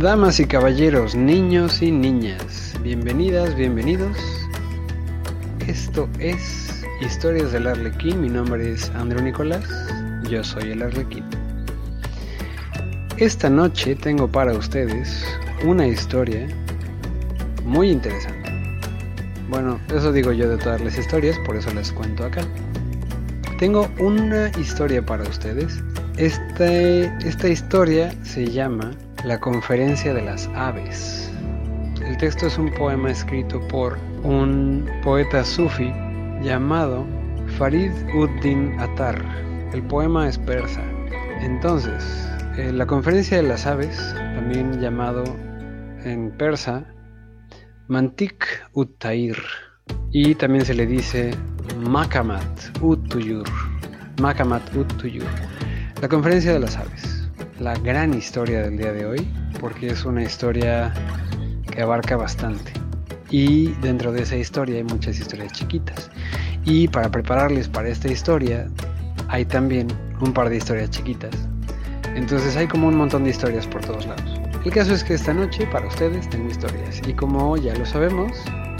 Damas y caballeros, niños y niñas, bienvenidas, bienvenidos. Esto es Historias del Arlequín. Mi nombre es Andrew Nicolás. Yo soy el Arlequín. Esta noche tengo para ustedes una historia muy interesante. Bueno, eso digo yo de todas las historias, por eso les cuento acá. Tengo una historia para ustedes. Este, esta historia se llama La conferencia de las aves. El texto es un poema escrito por un poeta sufi llamado Farid ud-Din Attar. El poema es persa. Entonces, eh, la conferencia de las aves, también llamado en persa Mantik ut-Tair, y también se le dice Makamat ut-Tuyur. Makamat ut-Tuyur. La conferencia de las aves. La gran historia del día de hoy, porque es una historia que abarca bastante. Y dentro de esa historia hay muchas historias chiquitas. Y para prepararles para esta historia, hay también un par de historias chiquitas. Entonces hay como un montón de historias por todos lados. El caso es que esta noche para ustedes tengo historias. Y como ya lo sabemos,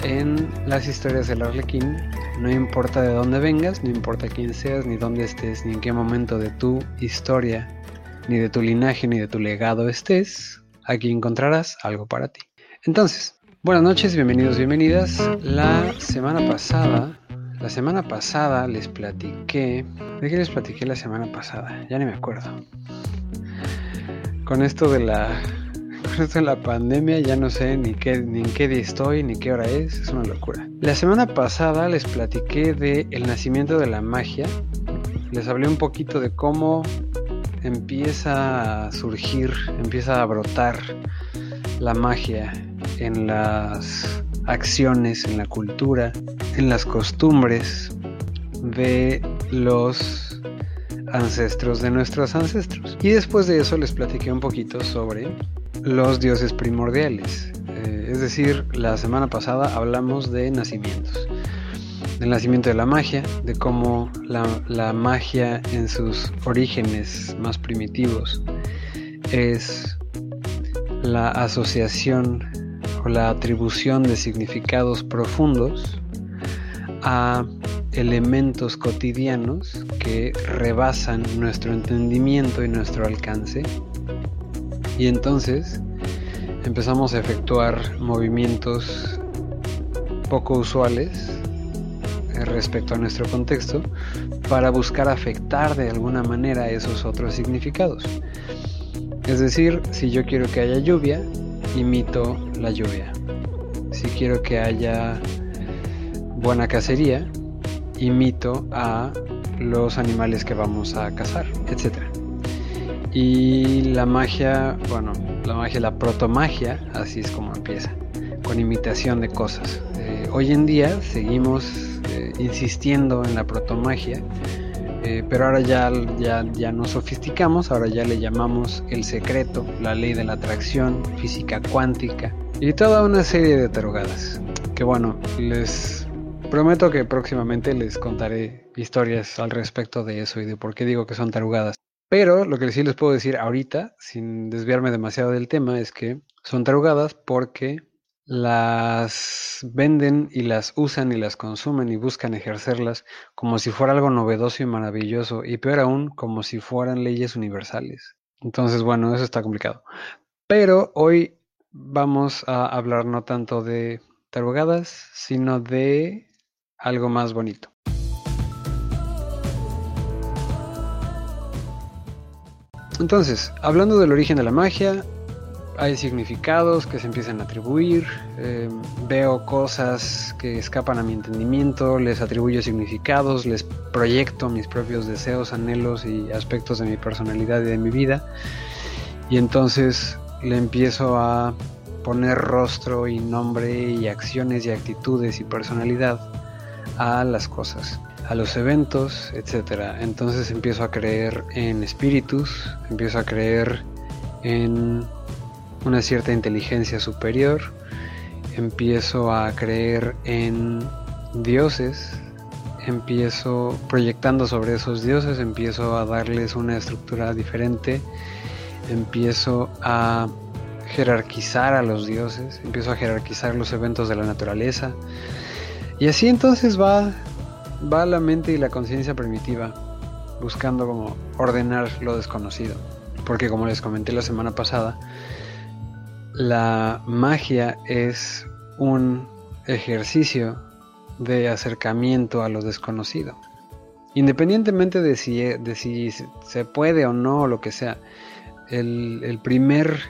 en las historias del Arlequín, no importa de dónde vengas, no importa quién seas, ni dónde estés, ni en qué momento de tu historia, ni de tu linaje, ni de tu legado estés, aquí encontrarás algo para ti. Entonces, buenas noches, bienvenidos, bienvenidas. La semana pasada, la semana pasada les platiqué, ¿de qué les platiqué la semana pasada? Ya ni me acuerdo. Con esto de la con esto de la pandemia ya no sé ni qué ni en qué día estoy ni qué hora es, es una locura. La semana pasada les platiqué de el nacimiento de la magia. Les hablé un poquito de cómo empieza a surgir, empieza a brotar la magia en las acciones, en la cultura, en las costumbres de los ancestros de nuestros ancestros. Y después de eso les platiqué un poquito sobre los dioses primordiales. Eh, es decir, la semana pasada hablamos de nacimientos. Del nacimiento de la magia, de cómo la, la magia en sus orígenes más primitivos es la asociación o la atribución de significados profundos a elementos cotidianos que rebasan nuestro entendimiento y nuestro alcance. Y entonces empezamos a efectuar movimientos poco usuales respecto a nuestro contexto para buscar afectar de alguna manera esos otros significados. Es decir, si yo quiero que haya lluvia, imito la lluvia. Si quiero que haya buena cacería, imito a los animales que vamos a cazar, etc. Y la magia, bueno, la magia, la protomagia, así es como empieza, con imitación de cosas. Hoy en día seguimos eh, insistiendo en la protomagia, eh, pero ahora ya, ya, ya nos sofisticamos, ahora ya le llamamos el secreto, la ley de la atracción, física cuántica y toda una serie de tarugadas. Que bueno, les prometo que próximamente les contaré historias al respecto de eso y de por qué digo que son tarugadas. Pero lo que sí les puedo decir ahorita, sin desviarme demasiado del tema, es que son tarugadas porque las venden y las usan y las consumen y buscan ejercerlas como si fuera algo novedoso y maravilloso y peor aún como si fueran leyes universales. Entonces, bueno, eso está complicado. Pero hoy vamos a hablar no tanto de tarugadas, sino de algo más bonito. Entonces, hablando del origen de la magia, hay significados que se empiezan a atribuir, eh, veo cosas que escapan a mi entendimiento, les atribuyo significados, les proyecto mis propios deseos, anhelos y aspectos de mi personalidad y de mi vida. Y entonces le empiezo a poner rostro y nombre y acciones y actitudes y personalidad a las cosas, a los eventos, etc. Entonces empiezo a creer en espíritus, empiezo a creer en una cierta inteligencia superior, empiezo a creer en dioses, empiezo proyectando sobre esos dioses, empiezo a darles una estructura diferente, empiezo a jerarquizar a los dioses, empiezo a jerarquizar los eventos de la naturaleza. Y así entonces va, va la mente y la conciencia primitiva buscando como ordenar lo desconocido. Porque como les comenté la semana pasada, la magia es un ejercicio de acercamiento a lo desconocido. Independientemente de si, de si se puede o no, lo que sea, el, el primer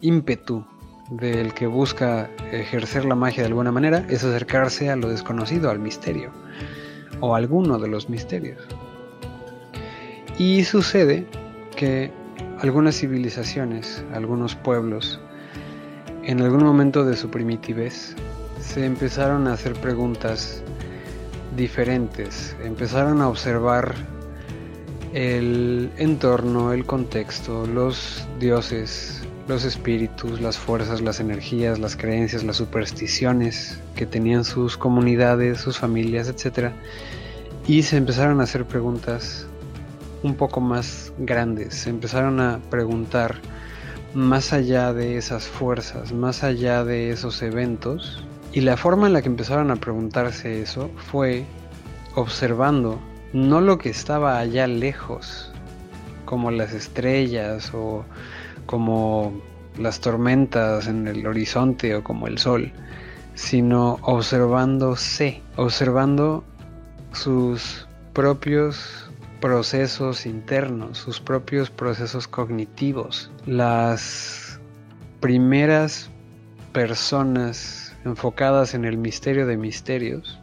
ímpetu del que busca ejercer la magia de alguna manera es acercarse a lo desconocido, al misterio, o alguno de los misterios. Y sucede que algunas civilizaciones, algunos pueblos, en algún momento de su primitivez, se empezaron a hacer preguntas diferentes, empezaron a observar el entorno, el contexto, los dioses, los espíritus, las fuerzas, las energías, las creencias, las supersticiones que tenían sus comunidades, sus familias, etc. Y se empezaron a hacer preguntas un poco más grandes, se empezaron a preguntar más allá de esas fuerzas, más allá de esos eventos. Y la forma en la que empezaron a preguntarse eso fue observando no lo que estaba allá lejos, como las estrellas o como las tormentas en el horizonte o como el sol, sino observándose, observando sus propios procesos internos, sus propios procesos cognitivos. Las primeras personas enfocadas en el misterio de misterios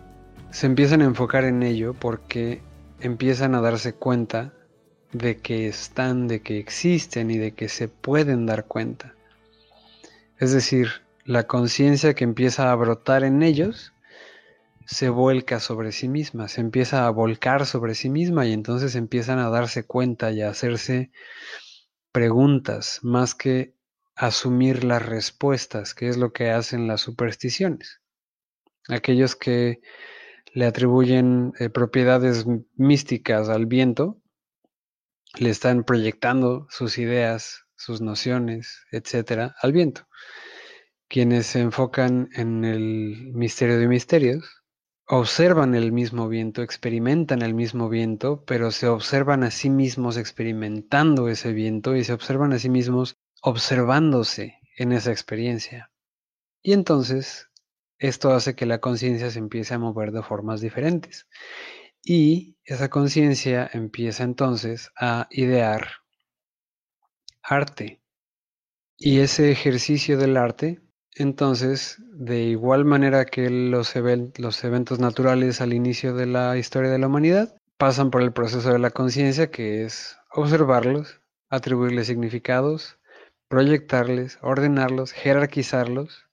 se empiezan a enfocar en ello porque empiezan a darse cuenta de que están, de que existen y de que se pueden dar cuenta. Es decir, la conciencia que empieza a brotar en ellos se vuelca sobre sí misma, se empieza a volcar sobre sí misma y entonces empiezan a darse cuenta y a hacerse preguntas más que asumir las respuestas, que es lo que hacen las supersticiones. Aquellos que le atribuyen eh, propiedades místicas al viento, le están proyectando sus ideas, sus nociones, etcétera, al viento. Quienes se enfocan en el misterio de misterios observan el mismo viento, experimentan el mismo viento, pero se observan a sí mismos experimentando ese viento y se observan a sí mismos observándose en esa experiencia. Y entonces esto hace que la conciencia se empiece a mover de formas diferentes. Y esa conciencia empieza entonces a idear arte. Y ese ejercicio del arte entonces, de igual manera que los, eventos naturales al inicio de la historia de la humanidad, pasan por el proceso de la conciencia, que es observarlos, atribuirles significados, proyectarles, ordenarlos, jerarquizarlos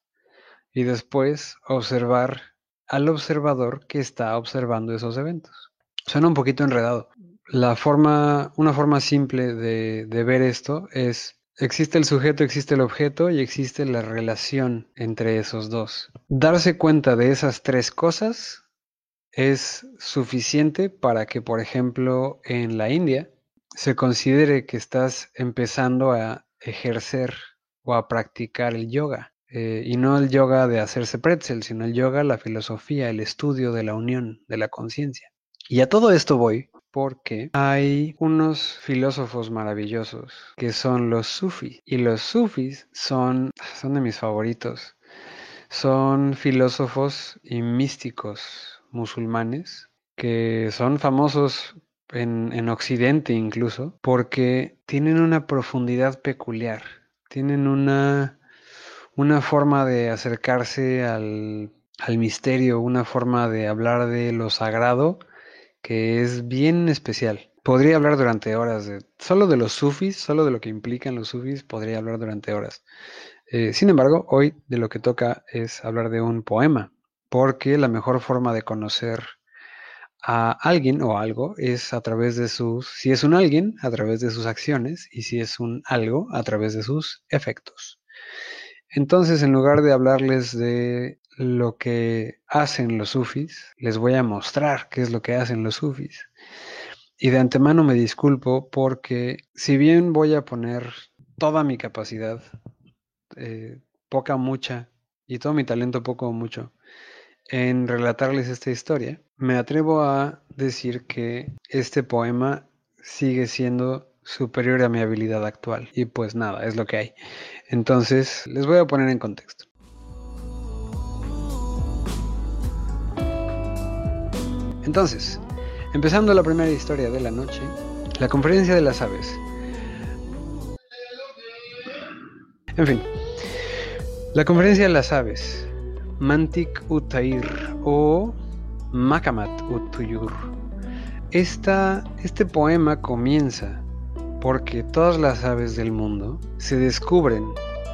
y después observar al observador que está observando esos eventos. Suena un poquito enredado. La forma, una forma simple de ver esto es Existe el sujeto, existe el objeto y existe la relación entre esos dos. Darse cuenta de esas tres cosas es suficiente para que, por ejemplo, en la India se considere que estás empezando a ejercer o a practicar el yoga. Eh, y no el yoga de hacerse pretzel, sino el yoga, la filosofía, el estudio de la unión, de la conciencia. Y a todo esto voy porque hay unos filósofos maravillosos que son los sufis y los sufis son, son de mis favoritos. Son filósofos y místicos musulmanes que son famosos en, en, Occidente incluso, porque tienen una profundidad peculiar, tienen una, una forma de acercarse al, al misterio, una forma de hablar de lo sagrado que es bien especial. Podría hablar durante horas solo de los sufis, solo de lo que implican los sufis, podría hablar durante horas. Eh, sin embargo, hoy de lo que toca es hablar de un poema, porque la mejor forma de conocer a alguien o algo es a través de sus, si es un alguien, a través de sus acciones, y si es un algo, a través de sus efectos. Entonces, en lugar de hablarles de lo que hacen los sufis, les voy a mostrar qué es lo que hacen los sufis. Y de antemano me disculpo porque si bien voy a poner toda mi capacidad, eh, poca mucha, y todo mi talento poco o mucho, en relatarles esta historia, me atrevo a decir que este poema sigue siendo superior a mi habilidad actual. Y pues nada, es lo que hay. Entonces, les voy a poner en contexto. Entonces, empezando la primera historia de la noche, la conferencia de las aves. En fin, la conferencia de las aves, Mantik Utair o Makamat Utuyur. Esta, este poema comienza porque todas las aves del mundo se descubren,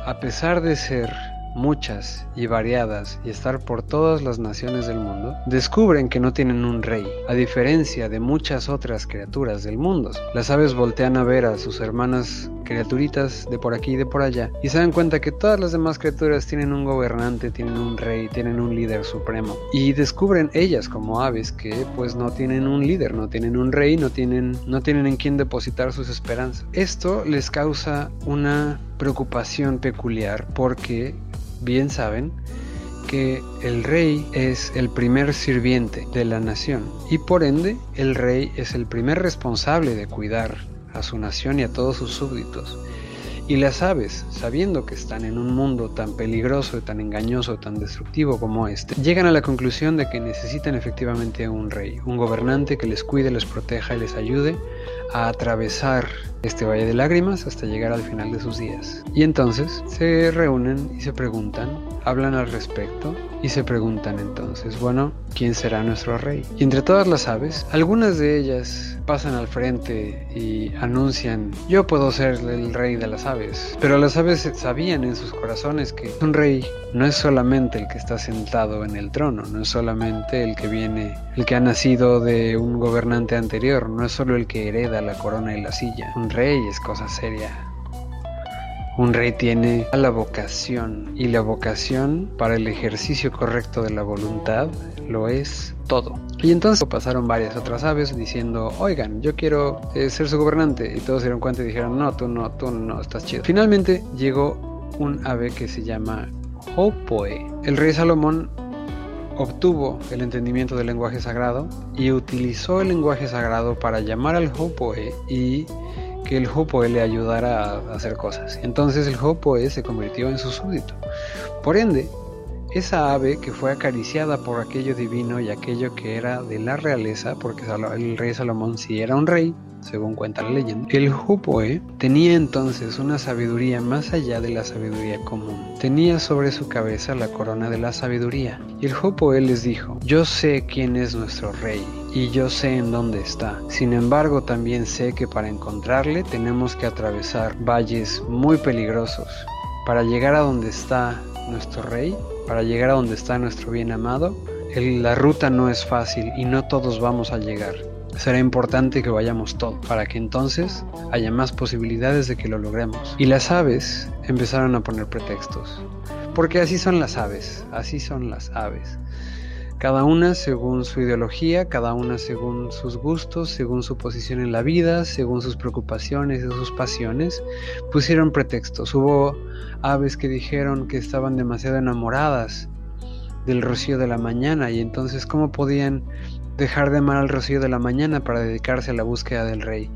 a pesar de ser muchas y variadas y estar por todas las naciones del mundo, descubren que no tienen un rey, a diferencia de muchas otras criaturas del mundo. Las aves voltean a ver a sus hermanas criaturitas de por aquí y de por allá y se dan cuenta que todas las demás criaturas tienen un gobernante, tienen un rey, tienen un líder supremo y descubren ellas como aves que pues no tienen un líder, no tienen un rey, no tienen no tienen en quién depositar sus esperanzas. Esto les causa una preocupación peculiar porque bien saben que el rey es el primer sirviente de la nación y por ende el rey es el primer responsable de cuidar a su nación y a todos sus súbditos. Y las aves, sabiendo que están en un mundo tan peligroso, tan engañoso, tan destructivo como este, llegan a la conclusión de que necesitan efectivamente un rey, un gobernante que les cuide, les proteja y les ayude a atravesar este valle de lágrimas hasta llegar al final de sus días. Y entonces se reúnen y se preguntan, hablan al respecto y se preguntan entonces, bueno, ¿quién será nuestro rey? Y entre todas las aves, algunas de ellas pasan al frente y anuncian, yo puedo ser el rey de las aves. Pero las aves sabían en sus corazones que un rey no es solamente el que está sentado en el trono, no es solamente el que viene, el que ha nacido de un gobernante anterior, no es solo el que hereda la corona y la silla. Un rey es cosa seria. Un rey tiene la vocación y la vocación para el ejercicio correcto de la voluntad lo es todo. Y entonces pasaron varias otras aves diciendo, oigan, yo quiero eh, ser su gobernante. Y todos se dieron cuenta y dijeron, no, tú no, tú no, estás chido. Finalmente llegó un ave que se llama Hopoe. El rey Salomón obtuvo el entendimiento del lenguaje sagrado y utilizó el lenguaje sagrado para llamar al Hopoe y que el Hopoe le ayudara a hacer cosas. Entonces el Hopoe se convirtió en su súbdito. Por ende, esa ave que fue acariciada por aquello divino y aquello que era de la realeza, porque el rey Salomón sí era un rey, según cuenta la leyenda, el Hupoe tenía entonces una sabiduría más allá de la sabiduría común. Tenía sobre su cabeza la corona de la sabiduría. Y el Hupoe les dijo, yo sé quién es nuestro rey y yo sé en dónde está. Sin embargo, también sé que para encontrarle tenemos que atravesar valles muy peligrosos. Para llegar a donde está nuestro rey, para llegar a donde está nuestro bien amado, la ruta no es fácil y no todos vamos a llegar será importante que vayamos todos para que entonces haya más posibilidades de que lo logremos. Y las aves empezaron a poner pretextos, porque así son las aves, así son las aves. Cada una según su ideología, cada una según sus gustos, según su posición en la vida, según sus preocupaciones y sus pasiones, pusieron pretextos. Hubo aves que dijeron que estaban demasiado enamoradas del rocío de la mañana y entonces cómo podían dejar de amar al rocío de la mañana para dedicarse a la búsqueda del rey.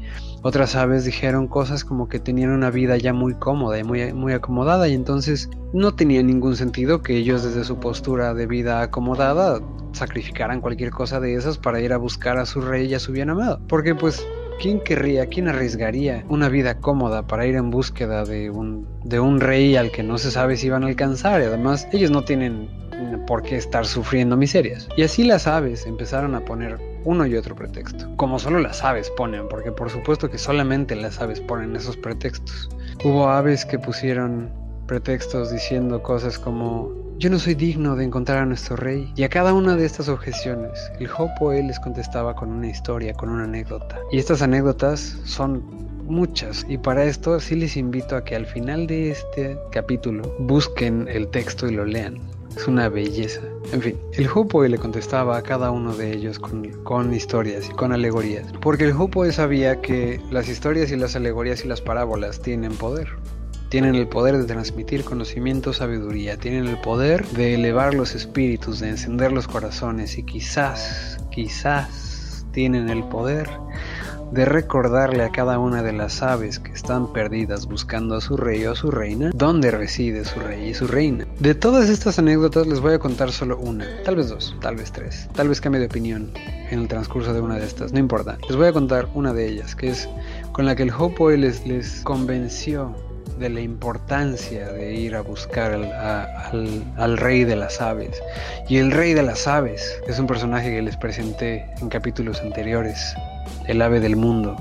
Otras aves dijeron cosas como que tenían una vida ya muy cómoda y muy, muy acomodada y entonces no tenía ningún sentido que ellos desde su postura de vida acomodada sacrificaran cualquier cosa de esas para ir a buscar a su rey y a su bien amado. Porque pues ¿Quién querría, quién arriesgaría una vida cómoda para ir en búsqueda de un, de un rey al que no se sabe si van a alcanzar? Y además, ellos no tienen por qué estar sufriendo miserias. Y así las aves empezaron a poner uno y otro pretexto. Como solo las aves ponen, porque por supuesto que solamente las aves ponen esos pretextos. Hubo aves que pusieron pretextos diciendo cosas como yo no soy digno de encontrar a nuestro rey. Y a cada una de estas objeciones, el Hopoe les contestaba con una historia, con una anécdota. Y estas anécdotas son muchas. Y para esto sí les invito a que al final de este capítulo busquen el texto y lo lean. Es una belleza. En fin, el Hopoe le contestaba a cada uno de ellos con, con, historias y con alegorías. Porque el Hopoe sabía que las historias y las alegorías y las parábolas tienen poder tienen el poder de transmitir conocimiento, sabiduría, tienen el poder de elevar los espíritus, de encender los corazones y quizás, quizás tienen el poder de recordarle a cada una de las aves que están perdidas buscando a su rey o a su reina dónde reside su rey y su reina. De todas estas anécdotas les voy a contar solo una, tal vez dos, tal vez tres, tal vez cambie de opinión en el transcurso de una de estas, no importa. Les voy a contar una de ellas, que es con la que el Hopo les, convenció de la importancia de ir a buscar al, rey de las aves. Y el rey de las aves es un personaje que les presenté en capítulos anteriores, el ave del mundo,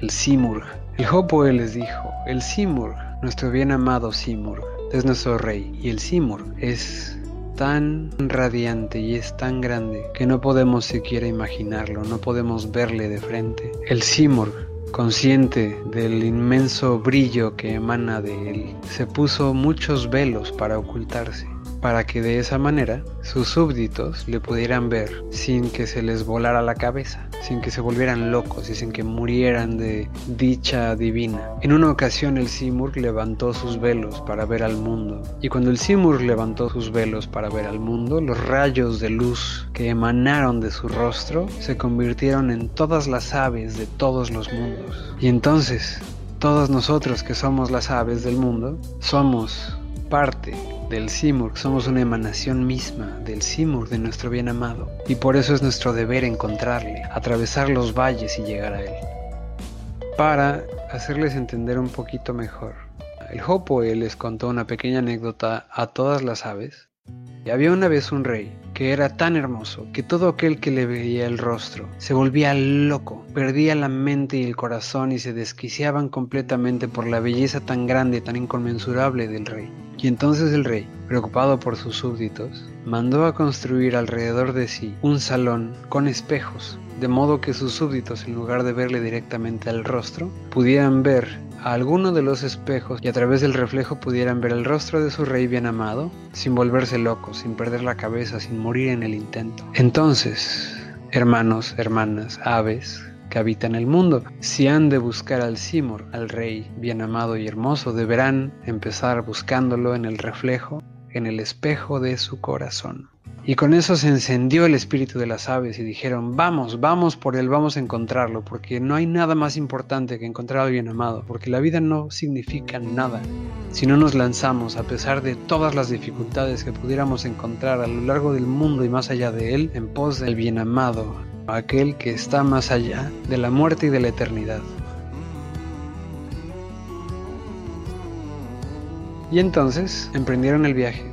el Simurg. El Hopoe les dijo, el Simurg, nuestro bien amado Simurg, es nuestro rey. Y el Simurg es tan radiante y es tan grande que no podemos siquiera imaginarlo, no podemos verle de frente. El Simurg consciente del inmenso brillo que emana de él, se puso muchos velos para ocultarse para que de esa manera sus súbditos le pudieran ver sin que se les volara la cabeza, sin que se volvieran locos y sin que murieran de dicha divina. En una ocasión el Simurg levantó sus velos para ver al mundo, y cuando el Simurg levantó sus velos para ver al mundo, los rayos de luz que emanaron de su rostro se convirtieron en todas las aves de todos los mundos. Y entonces, todos nosotros que somos las aves del mundo, somos parte del Simurg, somos una emanación misma del Simurg, de nuestro bien amado, y por eso es nuestro deber encontrarle, atravesar los valles y llegar a él. Para hacerles entender un poquito mejor, el Hopoe les contó una pequeña anécdota a todas las aves. Y había una vez un rey que era tan hermoso que todo aquel que le veía el rostro se volvía loco, perdía la mente y el corazón y se desquiciaban completamente por la belleza tan grande, tan inconmensurable del rey. Y entonces el rey, preocupado por sus súbditos, mandó a construir alrededor de sí un salón con espejos, de modo que sus súbditos, en lugar de verle directamente al rostro, pudieran ver a alguno de los espejos y a través del reflejo pudieran ver el rostro de su rey bien amado, sin volverse locos, sin perder la cabeza, sin morir en el intento. Entonces, hermanos, hermanas, aves, que habitan el mundo. Si han de buscar al Simur, al rey bien amado y hermoso, deberán empezar buscándolo en el reflejo, en el espejo de su corazón. Y con eso se encendió el espíritu de las aves y dijeron, vamos, vamos por él, vamos a encontrarlo, porque no hay nada más importante que encontrar al bien amado, porque la vida no significa nada si no nos lanzamos, a pesar de todas las dificultades que pudiéramos encontrar a lo largo del mundo y más allá de él, en pos del bien amado, aquel que está más allá de la muerte y de la eternidad. Y entonces emprendieron el viaje.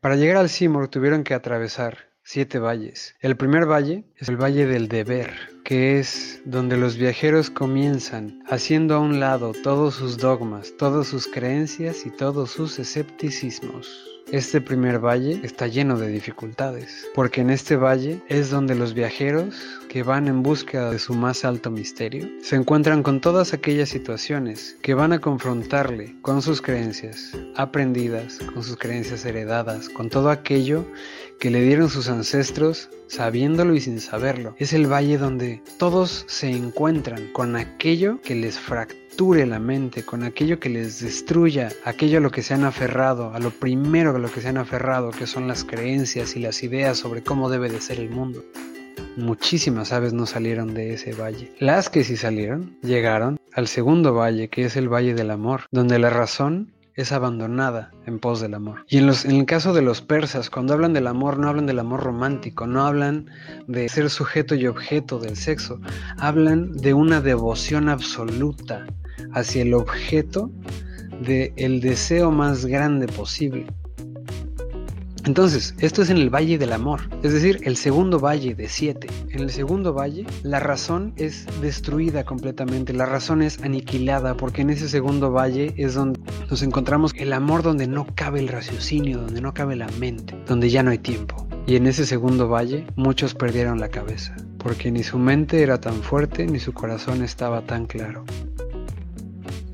Para llegar al Simur tuvieron que atravesar siete valles. El primer valle es el Valle del Deber, que es donde los viajeros comienzan haciendo a un lado todos sus dogmas, todas sus creencias y todos sus escepticismos. Este primer valle está lleno de dificultades, porque en este valle es donde los viajeros que van en búsqueda de su más alto misterio se encuentran con todas aquellas situaciones que van a confrontarle con sus creencias aprendidas, con sus creencias heredadas, con todo aquello que le dieron sus ancestros sabiéndolo y sin saberlo. Es el valle donde todos se encuentran con aquello que les fractura la mente con aquello que les destruya, aquello a lo que se han aferrado, a lo primero a lo que se han aferrado, que son las creencias y las ideas sobre cómo debe de ser el mundo. Muchísimas aves no salieron de ese valle. Las que sí salieron llegaron al segundo valle, que es el Valle del Amor, donde la razón es abandonada en pos del amor. Y en, los, el caso de los persas, cuando hablan del amor, no hablan del amor romántico, no hablan de ser sujeto y objeto del sexo, hablan de una devoción absoluta hacia el objeto del deseo más grande posible. Entonces, esto es en el Valle del Amor, es decir, el segundo valle de siete. En el segundo valle, la razón es destruida completamente, la razón es aniquilada, porque en ese segundo valle es donde nos encontramos el amor donde no cabe el raciocinio, donde no cabe la mente, donde ya no hay tiempo. Y en ese segundo valle, muchos perdieron la cabeza, porque ni su mente era tan fuerte, ni su corazón estaba tan claro.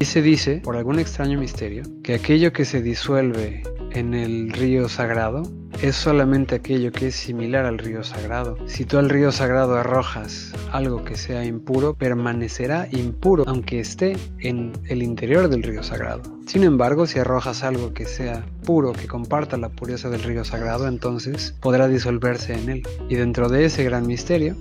Y se dice, por algún extraño misterio, que aquello que se disuelve en el río sagrado es solamente aquello que es similar al río sagrado. Si tú al río sagrado arrojas algo que sea impuro, permanecerá impuro aunque esté en el interior del río sagrado. Sin embargo, si arrojas algo que sea puro, que comparta la pureza del río sagrado, entonces podrá disolverse en él. Y dentro de ese gran misterio,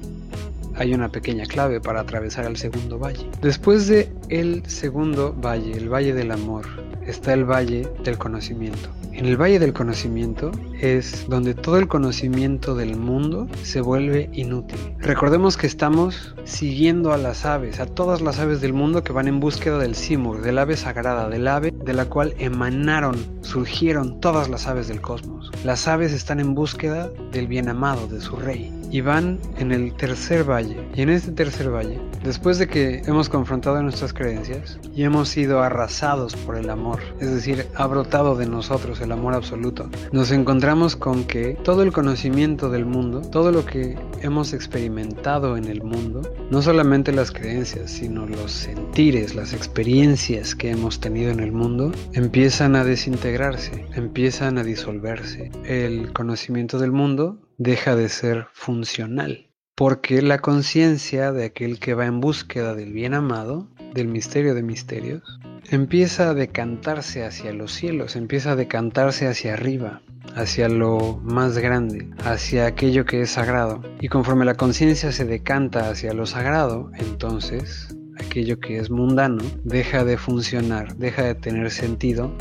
hay una pequeña clave para atravesar el segundo valle. Después de el segundo valle, el valle del amor, está el valle del conocimiento. En el Valle del Conocimiento es donde todo el conocimiento del mundo se vuelve inútil. Recordemos que estamos siguiendo a las aves, a todas las aves del mundo que van en búsqueda del Simur, del ave sagrada, del ave de la cual emanaron, surgieron todas las aves del cosmos. Las aves están en búsqueda del bien amado, de su rey y van en el tercer valle. Y en este tercer valle, después de que hemos confrontado nuestras creencias y hemos sido arrasados por el amor, es decir, ha brotado de nosotros el amor absoluto, nos encontramos con que todo el conocimiento del mundo, todo lo que hemos experimentado en el mundo, no solamente las creencias, sino los sentires, las experiencias que hemos tenido en el mundo, empiezan a desintegrarse, empiezan a disolverse. El conocimiento del mundo deja de ser funcional, porque la conciencia de aquel que va en búsqueda del bien amado, del misterio de misterios, empieza a decantarse hacia los cielos, empieza a decantarse hacia arriba, hacia lo más grande, hacia aquello que es sagrado. Y conforme la conciencia se decanta hacia lo sagrado, entonces aquello que es mundano deja de funcionar, deja de tener sentido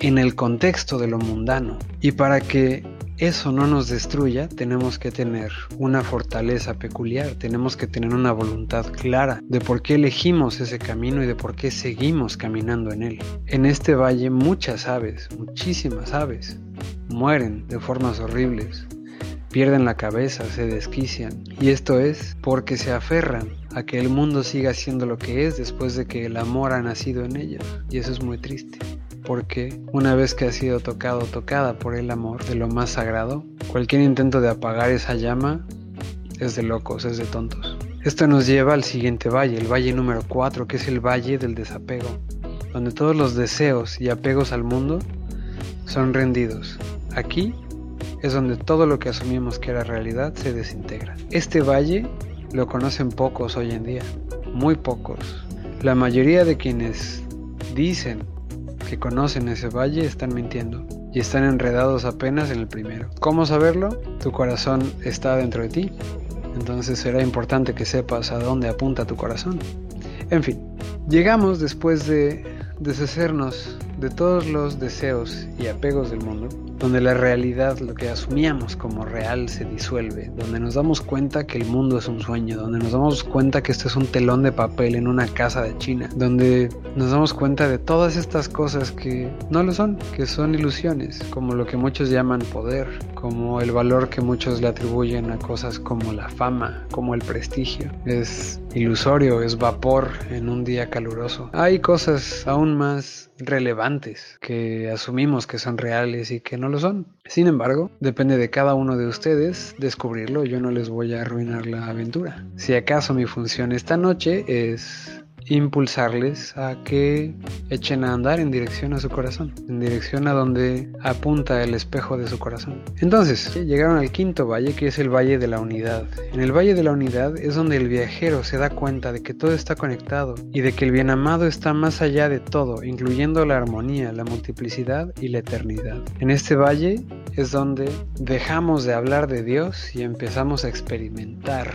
en el contexto de lo mundano. Y para que eso no nos destruya, tenemos que tener una fortaleza peculiar, tenemos que tener una voluntad clara de por qué elegimos ese camino y de por qué seguimos caminando en él. En este valle muchas aves, muchísimas aves, mueren de formas horribles, pierden la cabeza, se desquician, y esto es porque se aferran a que el mundo siga siendo lo que es después de que el amor ha nacido en ellos, y eso es muy triste porque una vez que ha sido tocado tocada por el amor de lo más sagrado, cualquier intento de apagar esa llama es de locos, es de tontos. Esto nos lleva al siguiente valle, el valle número 4, que es el valle del desapego, donde todos los deseos y apegos al mundo son rendidos. Aquí es donde todo lo que asumimos que era realidad se desintegra. Este valle lo conocen pocos hoy en día, muy pocos. La mayoría de quienes dicen que conocen ese valle están mintiendo y están enredados apenas en el primero. ¿Cómo saberlo? Tu corazón está dentro de ti. Entonces será importante que sepas a dónde apunta tu corazón. En fin, llegamos después de deshacernos de todos los deseos y apegos del mundo donde la realidad, lo que asumíamos como real, se disuelve, donde nos damos cuenta que el mundo es un sueño, donde nos damos cuenta que esto es un telón de papel en una casa de China, donde nos damos cuenta de todas estas cosas que no lo son, que son ilusiones, como lo que muchos llaman poder, como el valor que muchos le atribuyen a cosas como la fama, como el prestigio. Es ilusorio, es vapor en un día caluroso. Hay cosas aún más relevantes que asumimos que son reales y que no lo son. Sin embargo, depende de cada uno de ustedes descubrirlo. Yo no les voy a arruinar la aventura. Si acaso mi función esta noche es impulsarles a que echen a andar en dirección a su corazón, en dirección a donde apunta el espejo de su corazón. Entonces, llegaron al quinto valle, que es el Valle de la Unidad. En el Valle de la Unidad es donde el viajero se da cuenta de que todo está conectado y de que el bien amado está más allá de todo, incluyendo la armonía, la multiplicidad y la eternidad. En este valle es donde dejamos de hablar de Dios y empezamos a experimentar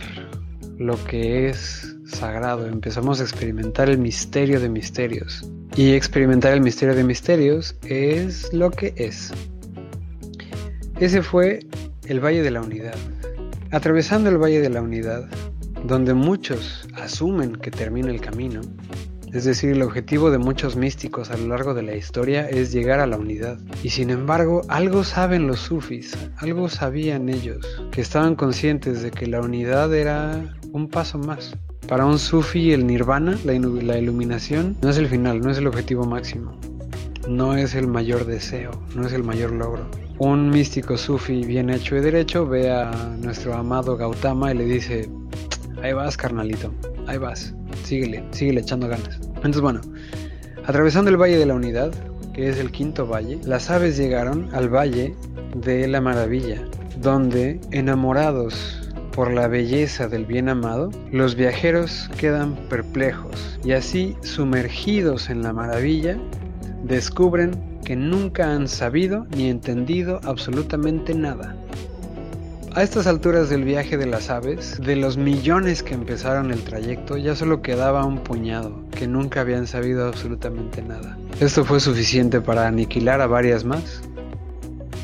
lo que es sagrado, empezamos a experimentar el misterio de misterios. Y experimentar el misterio de misterios es lo que es. Ese fue el Valle de la Unidad. Atravesando el Valle de la Unidad, donde muchos asumen que termina el camino, es decir, el objetivo de muchos místicos a lo largo de la historia es llegar a la unidad. Y sin embargo, algo saben los sufis, algo sabían ellos, que estaban conscientes de que la unidad era un paso más. Para un sufi el nirvana, la, iluminación, no es el final, no es el objetivo máximo, no es el mayor deseo, no es el mayor logro. Un místico sufi bien hecho y derecho ve a nuestro amado Gautama y le dice, ahí vas carnalito, ahí vas, síguele, síguele echando ganas. Entonces bueno, atravesando el Valle de la Unidad, que es el quinto valle, las aves llegaron al valle de la maravilla, donde, enamorados por la belleza del bien amado, los viajeros quedan perplejos y así, sumergidos en la maravilla, descubren que nunca han sabido ni entendido absolutamente nada. A estas alturas del viaje de las aves, de los millones que empezaron el trayecto, ya solo quedaba un puñado, que nunca habían sabido absolutamente nada. Esto fue suficiente para aniquilar a varias más.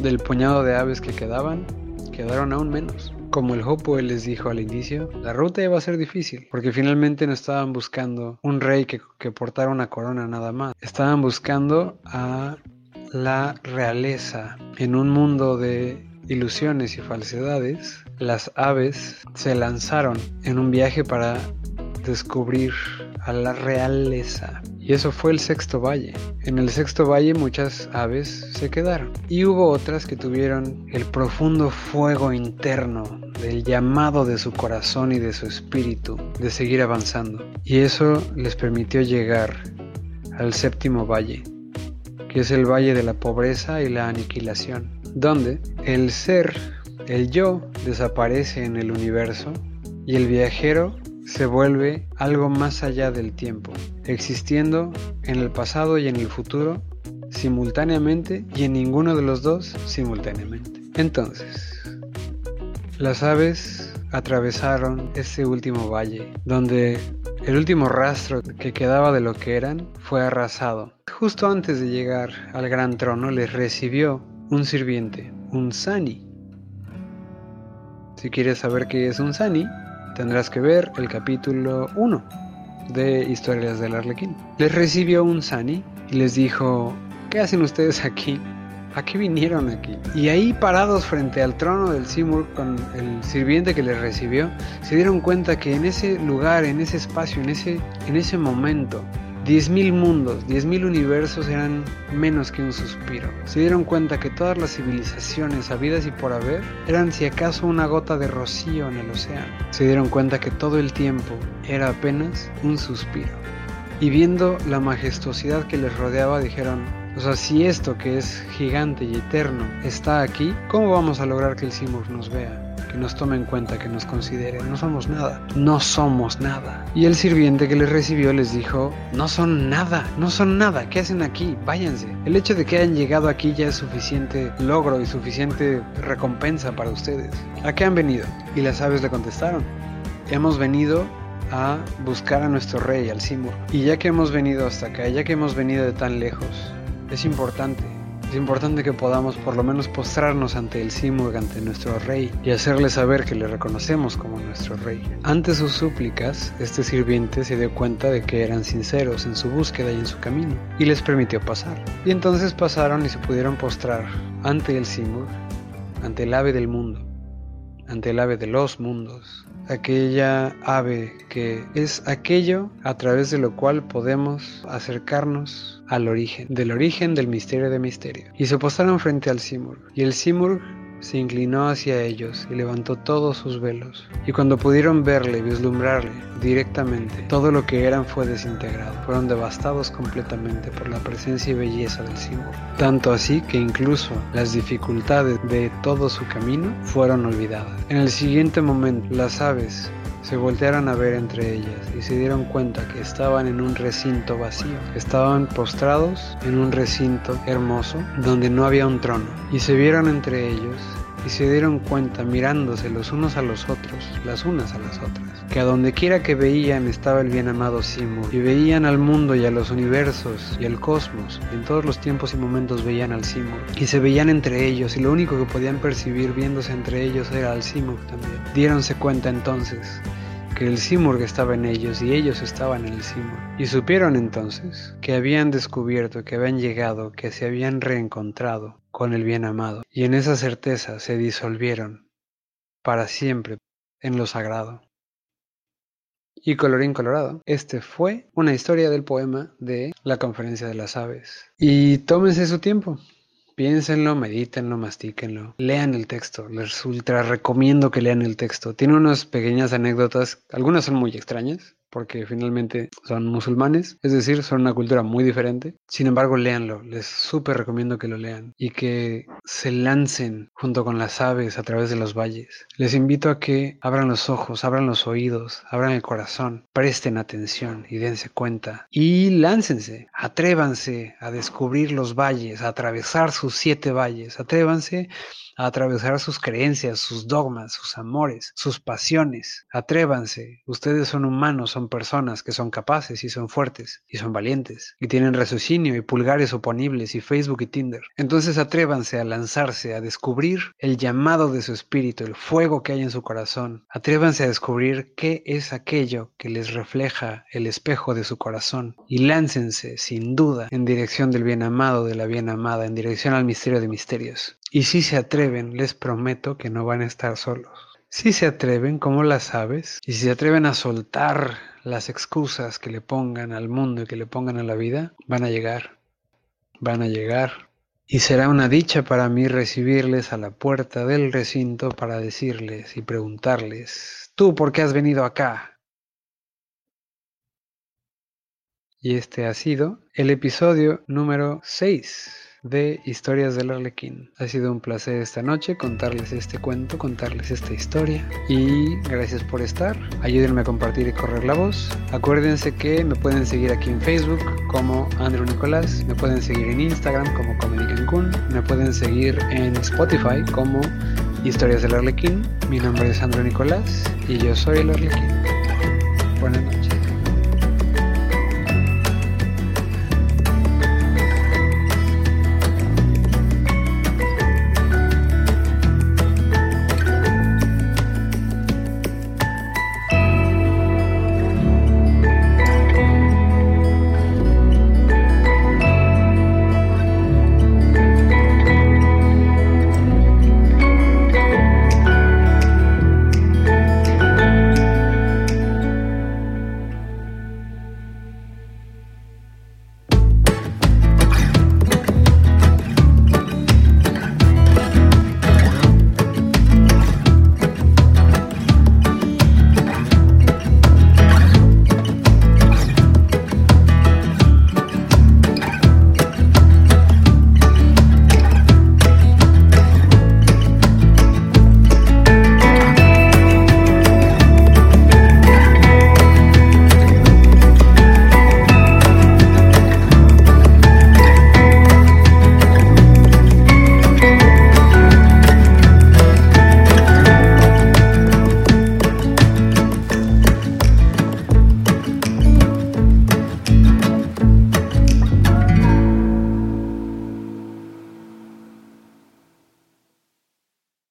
Del puñado de aves que quedaban, quedaron aún menos. Como el Hopo les dijo al inicio, la ruta iba a ser difícil, porque finalmente no estaban buscando un rey que, que portara una corona nada más. Estaban buscando a la realeza en un mundo de ilusiones y falsedades, las aves se lanzaron en un viaje para descubrir a la realeza. Y eso fue el sexto valle. En el sexto valle muchas aves se quedaron. Y hubo otras que tuvieron el profundo fuego interno del llamado de su corazón y de su espíritu de seguir avanzando. Y eso les permitió llegar al séptimo valle, que es el valle de la pobreza y la aniquilación donde el ser, el yo, desaparece en el universo y el viajero se vuelve algo más allá del tiempo, existiendo en el pasado y en el futuro simultáneamente y en ninguno de los dos simultáneamente. Entonces, las aves atravesaron ese último valle, donde el último rastro que quedaba de lo que eran fue arrasado. Justo antes de llegar al gran trono les recibió un sirviente, un sani. Si quieres saber qué es un sani, tendrás que ver el capítulo 1 de Historias del Arlequín. Les recibió un sani y les dijo, ¿qué hacen ustedes aquí? ¿A qué vinieron aquí? Y ahí parados frente al trono del Simur con el sirviente que les recibió, se dieron cuenta que en ese lugar, en ese espacio, en ese, en ese momento, 10.000 mundos, 10.000 universos eran menos que un suspiro. Se dieron cuenta que todas las civilizaciones habidas y por haber eran si acaso una gota de rocío en el océano. Se dieron cuenta que todo el tiempo era apenas un suspiro. Y viendo la majestuosidad que les rodeaba dijeron, o sea, si esto que es gigante y eterno está aquí, ¿cómo vamos a lograr que el Simur nos vea? que nos tome en cuenta, que nos considere. No somos nada, no somos nada. Y el sirviente que les recibió les dijo, no son nada, no son nada, ¿qué hacen aquí? Váyanse. El hecho de que hayan llegado aquí ya es suficiente logro y suficiente recompensa para ustedes. ¿A qué han venido? Y las aves le contestaron, hemos venido a buscar a nuestro rey, al Simur. Y ya que hemos venido hasta acá, ya que hemos venido de tan lejos, es importante es importante que podamos por lo menos postrarnos ante el Simurg, ante nuestro rey, y hacerle saber que le reconocemos como nuestro rey. Ante sus súplicas, este sirviente se dio cuenta de que eran sinceros en su búsqueda y en su camino, y les permitió pasar. Y entonces pasaron y se pudieron postrar ante el Simurg, ante el ave del mundo, ante el ave de los mundos, aquella ave que es aquello a través de lo cual podemos acercarnos al origen, del origen del misterio de misterio. Y se postraron frente al Simurg, y el Simurg se inclinó hacia ellos y levantó todos sus velos. Y cuando pudieron verle vislumbrarle directamente, todo lo que eran fue desintegrado. Fueron devastados completamente por la presencia y belleza del símbolo. Tanto así que incluso las dificultades de todo su camino fueron olvidadas. En el siguiente momento, las aves se voltearon a ver entre ellas y se dieron cuenta que estaban en un recinto vacío, estaban postrados en un recinto hermoso donde no había un trono y se vieron entre ellos y se dieron cuenta mirándose los unos a los otros, las unas a las otras, que a donde quiera que veían estaba el bien amado Simur, y veían al mundo y a los universos y al cosmos, y en todos los tiempos y momentos veían al Simur, y se veían entre ellos, y lo único que podían percibir viéndose entre ellos era al Simur también. Diéronse cuenta entonces que el Simurg estaba en ellos y ellos estaban en el Simurg. Y supieron entonces que habían descubierto, que habían llegado, que se habían reencontrado con el bien amado. Y en esa certeza se disolvieron para siempre en lo sagrado. Y colorín colorado, este fue una historia del poema de la conferencia de las aves. Y tómense su tiempo, Piénsenlo, medítenlo, mastíquenlo, lean el texto, les ultra recomiendo que lean el texto. Tiene unas pequeñas anécdotas, algunas son muy extrañas, porque finalmente son musulmanes, es decir, son una cultura muy diferente. Sin embargo, léanlo, les súper recomiendo que lo lean y que se lancen junto con las aves a través de los valles. Les invito a que abran los ojos, abran los oídos, abran el corazón, presten atención y dense cuenta y láncense, atrévanse a descubrir los valles, a atravesar sus siete valles, atrévanse a atravesar sus creencias, sus dogmas, sus amores, sus pasiones. Atrévanse, ustedes son humanos, son personas que son capaces y son fuertes y son valientes y tienen raciocinio y pulgares oponibles y Facebook y Tinder. Entonces atrévanse a lanzarse, a descubrir el llamado de su espíritu, el fuego que hay en su corazón. Atrévanse a descubrir qué es aquello que les refleja el espejo de su corazón y láncense sin duda en dirección del bien amado, de la bien amada, en dirección al misterio de misterios. Y si se atreven, les prometo que no van a estar solos. Si se atreven, como las aves, y si se atreven a soltar las excusas que le pongan al mundo y que le pongan a la vida, van a llegar. Van a llegar. Y será una dicha para mí recibirles a la puerta del recinto para decirles y preguntarles, ¿tú por qué has venido acá? Y este ha sido el episodio número 6 de Historias del Arlequín. Ha sido un placer esta noche contarles este cuento, contarles esta historia y gracias por estar. Ayúdenme a compartir y correr la voz. Acuérdense que me pueden seguir aquí en Facebook como Andrew Nicolás, me pueden seguir en Instagram como Comedy Cancún, me pueden seguir en Spotify como Historias del Arlequín. Mi nombre es Andrew Nicolás y yo soy el Arlequín. Buenas noches.